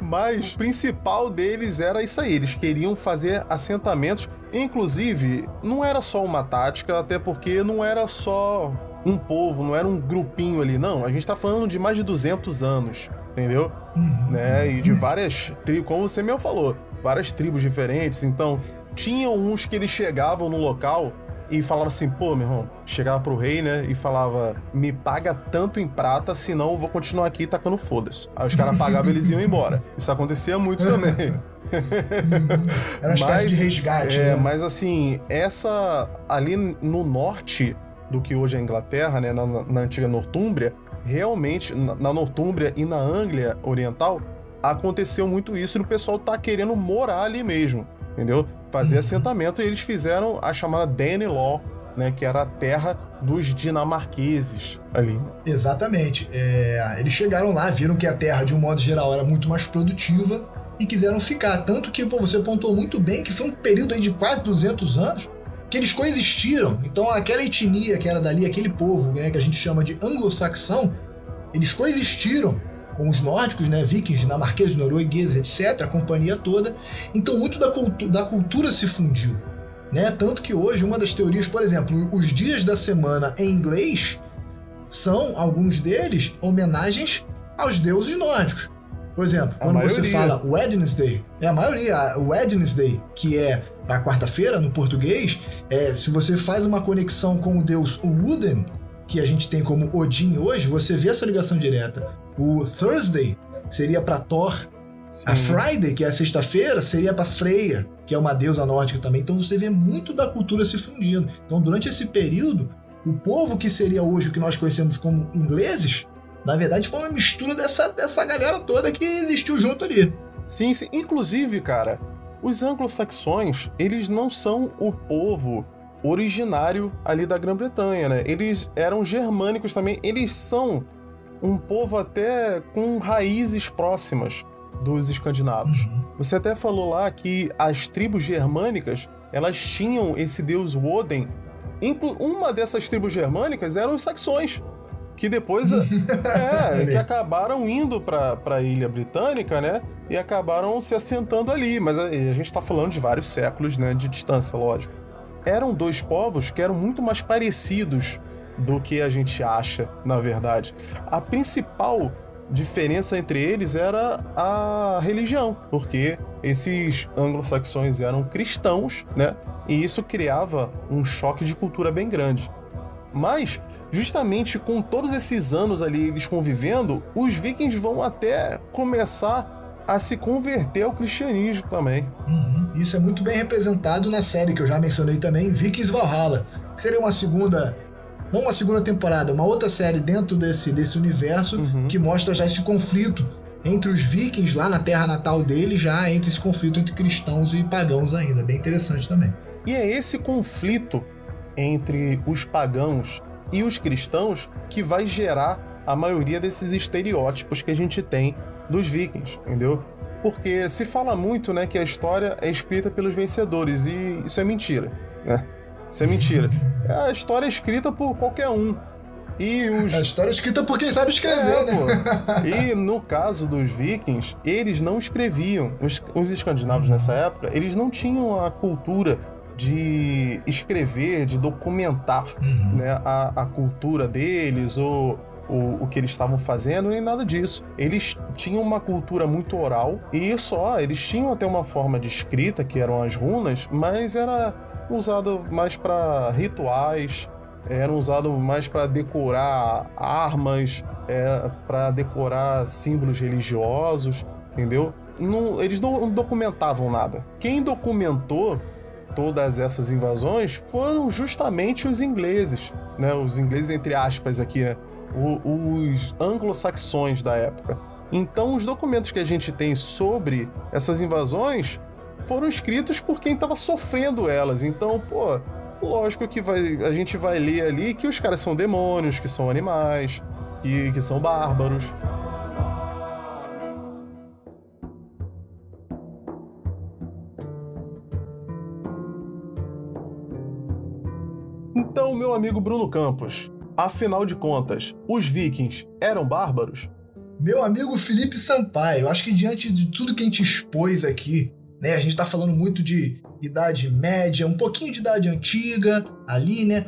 Mas o principal deles era isso aí, eles queriam fazer assentamentos. Inclusive, não era só uma tática, até porque não era só um povo, não era um grupinho ali, não. A gente tá falando de mais de 200 anos, entendeu? Uhum. Né? E de várias tribos, como você mesmo falou, várias tribos diferentes. Então, tinham uns que eles chegavam no local e falava assim, pô, meu irmão, chegava pro rei, né, e falava, me paga tanto em prata, senão eu vou continuar aqui tacando foda-se. Aí os caras pagavam e eles iam embora. Isso acontecia muito também. Era uma espécie mas, de resgate. É, né? mas assim, essa ali no norte do que hoje é a Inglaterra, né, na, na antiga Nortúmbria, realmente, na, na Nortúmbria e na Anglia Oriental, aconteceu muito isso e o pessoal tá querendo morar ali mesmo, entendeu? Fazer uhum. assentamento e eles fizeram a chamada Danelaw, né, que era a terra dos dinamarqueses ali. Exatamente. É, eles chegaram lá, viram que a terra, de um modo geral, era muito mais produtiva e quiseram ficar. Tanto que pô, você pontuou muito bem que foi um período aí de quase 200 anos que eles coexistiram. Então, aquela etnia que era dali, aquele povo né, que a gente chama de anglo-saxão, eles coexistiram com os nórdicos, né, vikings, dinamarqueses, noruegueses, etc., a companhia toda. Então, muito da, cultu da cultura se fundiu. Né? Tanto que hoje, uma das teorias, por exemplo, os dias da semana em inglês são, alguns deles, homenagens aos deuses nórdicos. Por exemplo, a quando maioria. você fala Wednesday, é a maioria, o Wednesday, que é a quarta-feira no português, é, se você faz uma conexão com o deus Wooden, que a gente tem como Odin hoje, você vê essa ligação direta. O Thursday seria para Thor, Sim. a Friday, que é a sexta-feira, seria para Freya, que é uma deusa nórdica também. Então você vê muito da cultura se fundindo. Então durante esse período, o povo que seria hoje o que nós conhecemos como ingleses, na verdade foi uma mistura dessa, dessa galera toda que existiu junto ali. Sim, sim. Inclusive, cara, os anglo-saxões, eles não são o povo originário ali da Grã-Bretanha, né? Eles eram germânicos também. Eles são um povo até com raízes próximas dos escandinavos. Uhum. Você até falou lá que as tribos germânicas, elas tinham esse deus Woden. Uma dessas tribos germânicas eram os saxões que depois é, que acabaram indo para a ilha britânica, né? E acabaram se assentando ali. Mas a, a gente está falando de vários séculos, né? De distância, lógico. Eram dois povos que eram muito mais parecidos do que a gente acha, na verdade. A principal diferença entre eles era a religião, porque esses anglo-saxões eram cristãos, né? E isso criava um choque de cultura bem grande. Mas justamente com todos esses anos ali eles convivendo, os vikings vão até começar a se converter ao cristianismo também. Uhum. Isso é muito bem representado na série que eu já mencionei também, Vikings Valhalla, que seria uma segunda não uma segunda temporada, uma outra série dentro desse, desse universo uhum. que mostra já esse conflito entre os vikings lá na terra natal deles, já entre esse conflito entre cristãos e pagãos ainda, bem interessante também. E é esse conflito entre os pagãos e os cristãos que vai gerar a maioria desses estereótipos que a gente tem dos vikings, entendeu? Porque se fala muito, né, que a história é escrita pelos vencedores e isso é mentira, né? Isso é mentira. A história é escrita por qualquer um. E os... A história é escrita por quem sabe escrever, é, né? Pô. E no caso dos vikings, eles não escreviam. Os, os escandinavos nessa época, eles não tinham a cultura de escrever, de documentar uhum. né, a, a cultura deles ou o, o, que eles estavam fazendo, nem nada disso. Eles tinham uma cultura muito oral e só, eles tinham até uma forma de escrita, que eram as runas, mas era usado mais para rituais, eram usados mais para decorar armas, é, para decorar símbolos religiosos, entendeu? Não, eles não documentavam nada. Quem documentou todas essas invasões foram justamente os ingleses, né? Os ingleses entre aspas aqui, né? o, os anglo-saxões da época. Então, os documentos que a gente tem sobre essas invasões foram escritos por quem estava sofrendo elas. Então, pô, lógico que vai, a gente vai ler ali que os caras são demônios, que são animais, que, que são bárbaros. Então, meu amigo Bruno Campos, afinal de contas, os vikings eram bárbaros? Meu amigo Felipe Sampaio, acho que diante de tudo que a gente expôs aqui, né, a gente está falando muito de idade média, um pouquinho de idade antiga ali, né?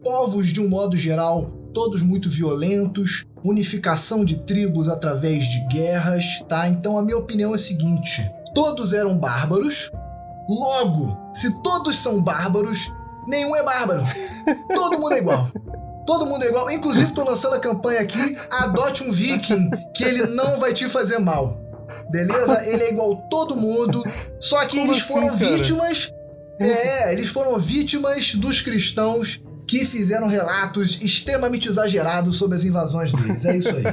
Povos de um modo geral, todos muito violentos, unificação de tribos através de guerras, tá? Então a minha opinião é a seguinte: todos eram bárbaros. Logo, se todos são bárbaros, nenhum é bárbaro. Todo mundo é igual. Todo mundo é igual. Inclusive, tô lançando a campanha aqui: adote um viking, que ele não vai te fazer mal. Beleza? Ele é igual todo mundo. Só que Como eles assim, foram vítimas. É, eles foram vítimas dos cristãos que fizeram relatos extremamente exagerados sobre as invasões deles. É isso aí.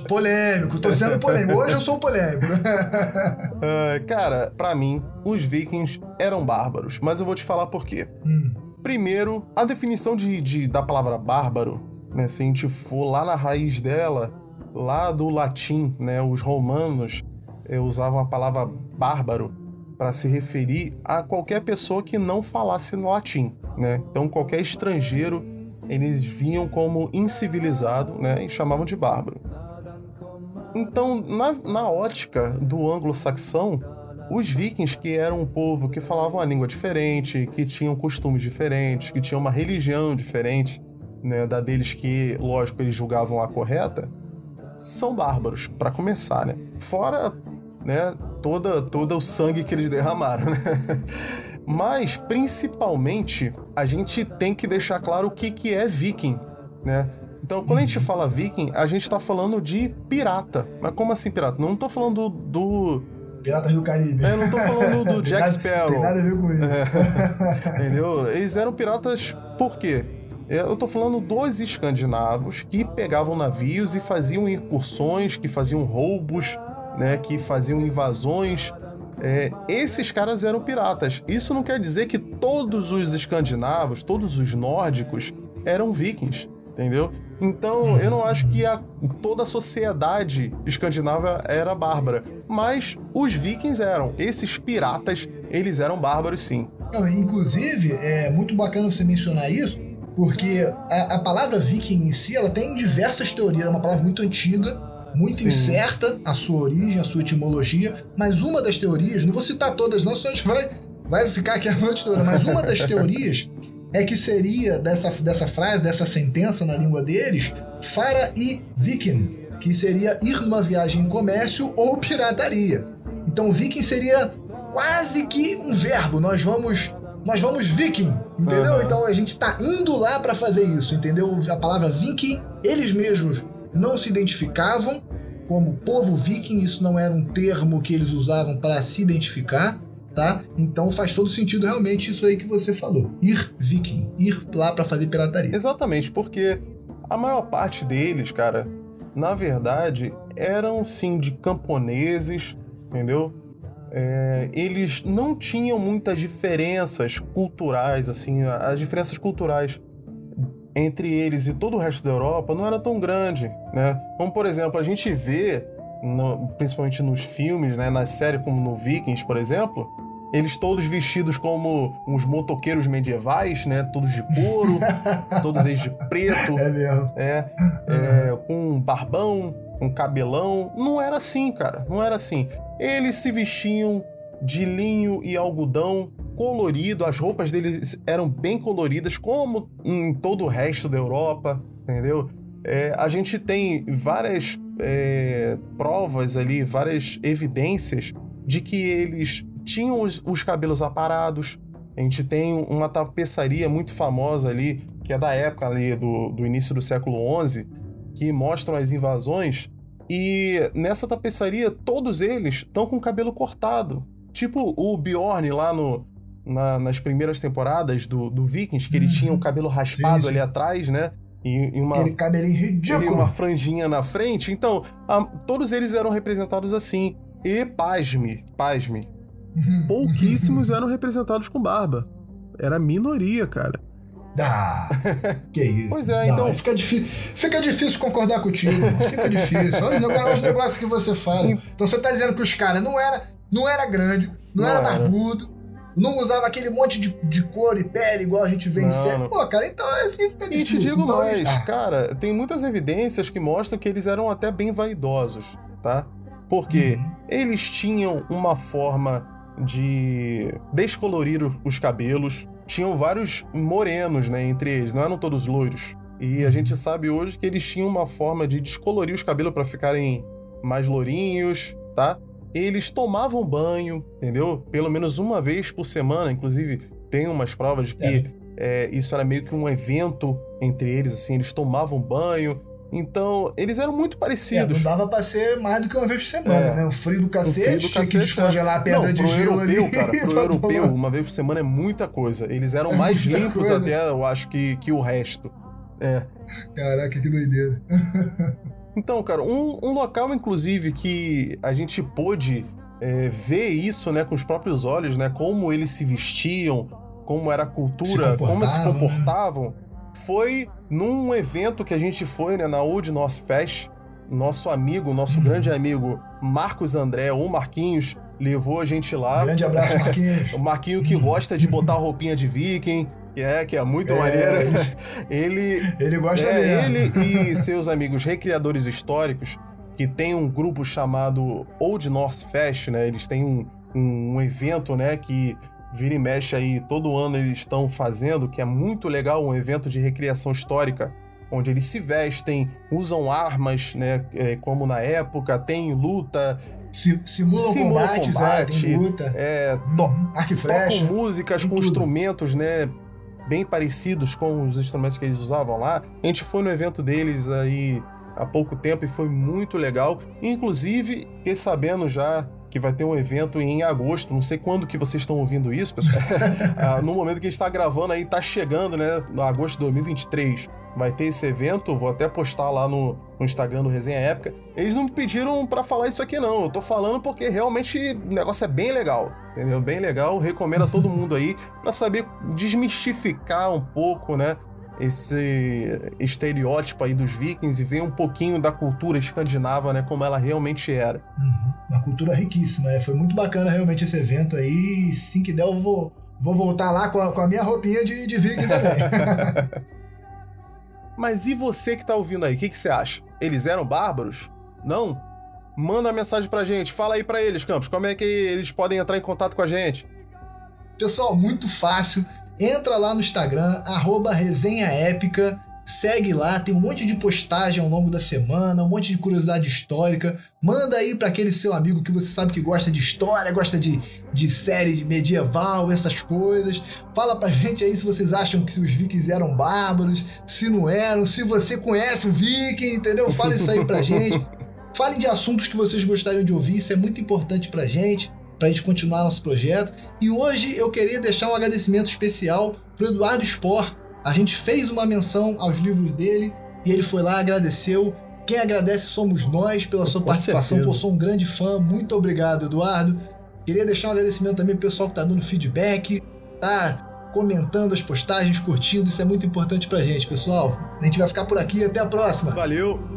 polêmico, tô sendo polêmico. Hoje eu sou polêmico. uh, cara, para mim, os vikings eram bárbaros, mas eu vou te falar por quê. Hum. Primeiro, a definição de, de, da palavra bárbaro, né? Se a gente for lá na raiz dela, lá do latim, né? Os romanos eh, usavam a palavra bárbaro para se referir a qualquer pessoa que não falasse no latim, né? Então qualquer estrangeiro eles vinham como incivilizado, né? E chamavam de bárbaro. Então, na, na ótica do anglo-saxão, os vikings, que eram um povo que falava uma língua diferente, que tinham costumes diferentes, que tinham uma religião diferente, né, da deles que, lógico, eles julgavam a correta, são bárbaros, para começar, né? Fora, né, toda, todo o sangue que eles derramaram, né? Mas, principalmente, a gente tem que deixar claro o que, que é viking, né? Então, quando a gente fala viking, a gente tá falando de pirata. Mas como assim pirata? Não tô falando do... Piratas do Caribe. É, Eu não tô falando do Jack nada- Sparrow. Tem nada a ver com isso. Entendeu? Eles eram piratas por quê? Eu tô falando dos escandinavos que pegavam navios e faziam incursões, que faziam roubos, né? Que faziam invasões. É, esses caras eram piratas. Isso não quer dizer que todos os escandinavos, todos os nórdicos eram vikings, entendeu? Então, eu não acho que a- toda a sociedade escandinava era bárbara, mas os vikings eram. Esses piratas, eles eram bárbaros sim. Inclusive, é muito bacana você mencionar isso, porque a, a palavra viking em si, ela tem diversas teorias, é uma palavra muito antiga, muito Sim. incerta, a sua origem, a sua etimologia, mas uma das teorias, não vou citar todas não, senão a gente vai, vai ficar aqui a noite toda, mas uma das teorias é que seria dessa, dessa frase, dessa sentença na língua deles, fara e viking, que seria ir numa viagem em comércio ou pirataria. Então viking seria quase que um verbo, nós vamos nós vamos viking, entendeu? Aham. Então a gente tá indo lá para fazer isso, entendeu? A palavra viking, eles mesmos não se identificavam como povo viking, isso não era um termo que eles usavam para se identificar, tá? Então faz todo sentido realmente isso aí que você falou. Ir viking, ir lá para fazer pirataria. Exatamente, porque a maior parte deles, cara, na verdade, eram sim de camponeses, entendeu? É, eles não tinham muitas diferenças culturais, assim, as diferenças culturais entre eles e todo o resto da Europa não era tão grande, né? Como, por exemplo, a gente vê, no- principalmente nos filmes, né, na série como no Vikings, por exemplo, eles todos vestidos como uns motoqueiros medievais, né? Todos de couro, todos eles de preto, É mesmo. é, é, com um barbão, com cabelão. Não era assim, cara. Não era assim. Eles se vestiam de linho e algodão colorido. As roupas deles eram bem coloridas, como em todo o resto da Europa, entendeu? É, a gente tem várias é, provas ali, várias evidências de que eles tinham os, os cabelos aparados. A gente tem uma tapeçaria muito famosa ali, que é da época ali do, do início do século XI, que mostram as invasões. E nessa tapeçaria, todos eles estão com o cabelo cortado. Tipo o Bjorn lá no, na- nas primeiras temporadas do, do Vikings, que ele Uhum. tinha o cabelo raspado Sim, ali atrás, né? E, e uma, Aquele cabelinho e ridículo. uma franjinha na frente. Então, a- todos eles eram representados assim. E pasme, pasme, Uhum. pouquíssimos eram representados com barba. Era minoria, cara. Ah, que isso. Pois é, Não, então- Fica difícil, fica difícil concordar contigo. Fica difícil. Olha os negócios, os negócios que você fala. Então você tá dizendo que os caras não era, não era grande, não, Não era. barbudo, não usava aquele monte de, de cor e pele igual a gente vê em série. Pô, cara, então assim fica E difícil. te digo Então, mais, ah, cara, tem muitas evidências que mostram que eles eram até bem vaidosos, tá? Porque Uhum. eles tinham uma forma de descolorir os cabelos. Tinham vários morenos, né, entre eles, não eram todos loiros. E a gente sabe hoje que eles tinham uma forma de descolorir os cabelos para ficarem mais lourinhos, tá? Eles tomavam banho, entendeu? Pelo menos uma vez por semana, inclusive tem umas provas de que é, isso era meio que um evento entre eles, assim, eles tomavam banho. Então, eles eram muito É, parecidos. não dava pra ser mais do que uma vez por semana, É. né? O frio do cacete, frio do tinha que cacete, descongelar a pedra Não, de gelo europeu, ali. cara, pro europeu, uma vez por semana é muita coisa. Eles eram É mais limpos coisa. até, eu acho, que, que o resto. É. Caraca, que doideira. Então, cara, um, um local, inclusive, que a gente pôde é, ver isso, né, com os próprios olhos, né, como eles se vestiam, como era a cultura, Se como eles se comportavam, né? foi num evento que a gente foi, né, na Old North Fest. Nosso amigo, nosso Uhum. grande amigo Marcos André, ou Marquinhos, levou a gente lá. Grande abraço, Marquinhos. O Marquinho que gosta de botar roupinha de viking, é, que é muito É, maneiro. Ele Ele gosta é, mesmo. ele e seus amigos recriadores históricos, que tem um grupo chamado Old North Fest, né? Eles têm um, um, um evento, né? Que vira e mexe aí, todo ano eles estão fazendo, que é muito legal, um evento de recriação histórica onde eles se vestem, usam armas, né? É, como na época, tem luta. Si, simulam, simulam combates, combate, é, tem luta. É, uhum. Arco e flecha. Tocam músicas com tudo. instrumentos, né? Bem parecidos com os instrumentos que eles usavam lá. A gente foi no evento deles aí há pouco tempo e foi muito legal. Inclusive, fiquei sabendo já que vai ter um evento em agosto, não sei quando que vocês estão ouvindo isso, pessoal. ah, no momento que a gente está gravando aí, tá chegando, né, no agosto de 2023 vai ter esse evento, vou até postar lá no, no Instagram do Resenha Épica. Eles não me pediram para falar isso aqui não, eu tô falando porque realmente o negócio é bem legal, entendeu? Bem legal, recomendo a todo mundo aí para saber desmistificar um pouco, né, esse estereótipo aí dos vikings e ver um pouquinho da cultura escandinava, né, como ela realmente era. Uhum. Uma cultura riquíssima, é. foi muito bacana realmente esse evento aí, sim que der eu vou, vou voltar lá com a, com a minha roupinha de, de viking também. Mas e você que tá ouvindo aí, o que, que você acha? Eles eram bárbaros? Não? Manda mensagem pra gente, fala aí pra eles, Campos, como é que eles podem entrar em contato com a gente? Pessoal, muito fácil. Entra lá no Instagram, arroba segue lá, tem um monte de postagem ao longo da semana, um monte de curiosidade histórica. Manda aí para aquele seu amigo que você sabe que gosta de história, gosta de, de série medieval, essas coisas. Fala pra gente aí se vocês acham que os vikings eram bárbaros, se não eram, se você conhece o viking, entendeu? Fala isso aí pra gente. Falem de assuntos que vocês gostariam de ouvir, isso é muito importante pra gente para a gente continuar nosso projeto. E hoje eu queria deixar um agradecimento especial para Eduardo Spor. A gente fez uma menção aos livros dele e ele foi lá, agradeceu. Quem agradece somos nós pela sua Com participação. Pô, sou um grande fã. Muito obrigado, Eduardo. Queria deixar um agradecimento também pro pessoal que está dando feedback, tá comentando as postagens, curtindo. Isso é muito importante pra gente, pessoal. A gente vai ficar por aqui. Até a próxima. Valeu!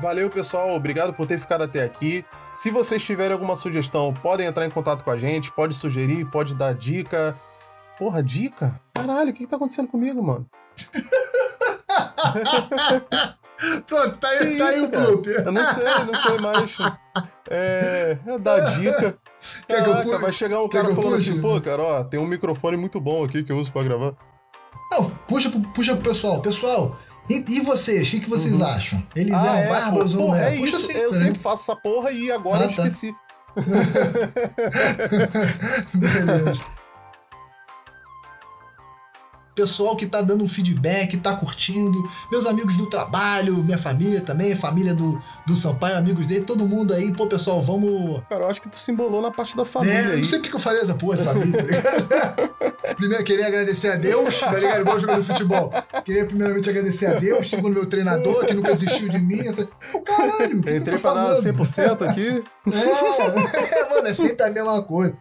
Valeu, pessoal. Obrigado por ter ficado até aqui. Se vocês tiverem alguma sugestão, podem entrar em contato com a gente, pode sugerir, pode dar dica. Porra, dica? Caralho, o que, que tá acontecendo comigo, mano? Pronto, tá aí, tá aí o clube. Eu não sei, não sei mais. É, é dar dica. Caraca, vai chegar um cara falando assim, pô, cara, ó, tem um microfone muito bom aqui que eu uso pra gravar. Não, puxa, puxa pro pessoal. Pessoal, e, e vocês, o que, que vocês uhum. acham? Eles ah, eram é, bárbaros ou não é? É isso, eu né? sempre faço essa porra e agora ah, eu tá. esqueci. Beleza pessoal que tá dando um feedback, tá curtindo, meus amigos do trabalho, minha família também, família do, do Sampaio, amigos dele, todo mundo aí, pô, pessoal, vamos. Cara, eu acho que tu se embolou na parte da família. É, aí. não sei porque que eu falei essa porra de família, tá Primeiro, queria agradecer a Deus, tá ligado? Igual jogador de futebol. Queria primeiramente agradecer a Deus, segundo meu treinador, que nunca desistiu de mim. Essa... Pô, caralho, Entrei pra dar 100% aqui. É, é, mano, é sempre a mesma coisa.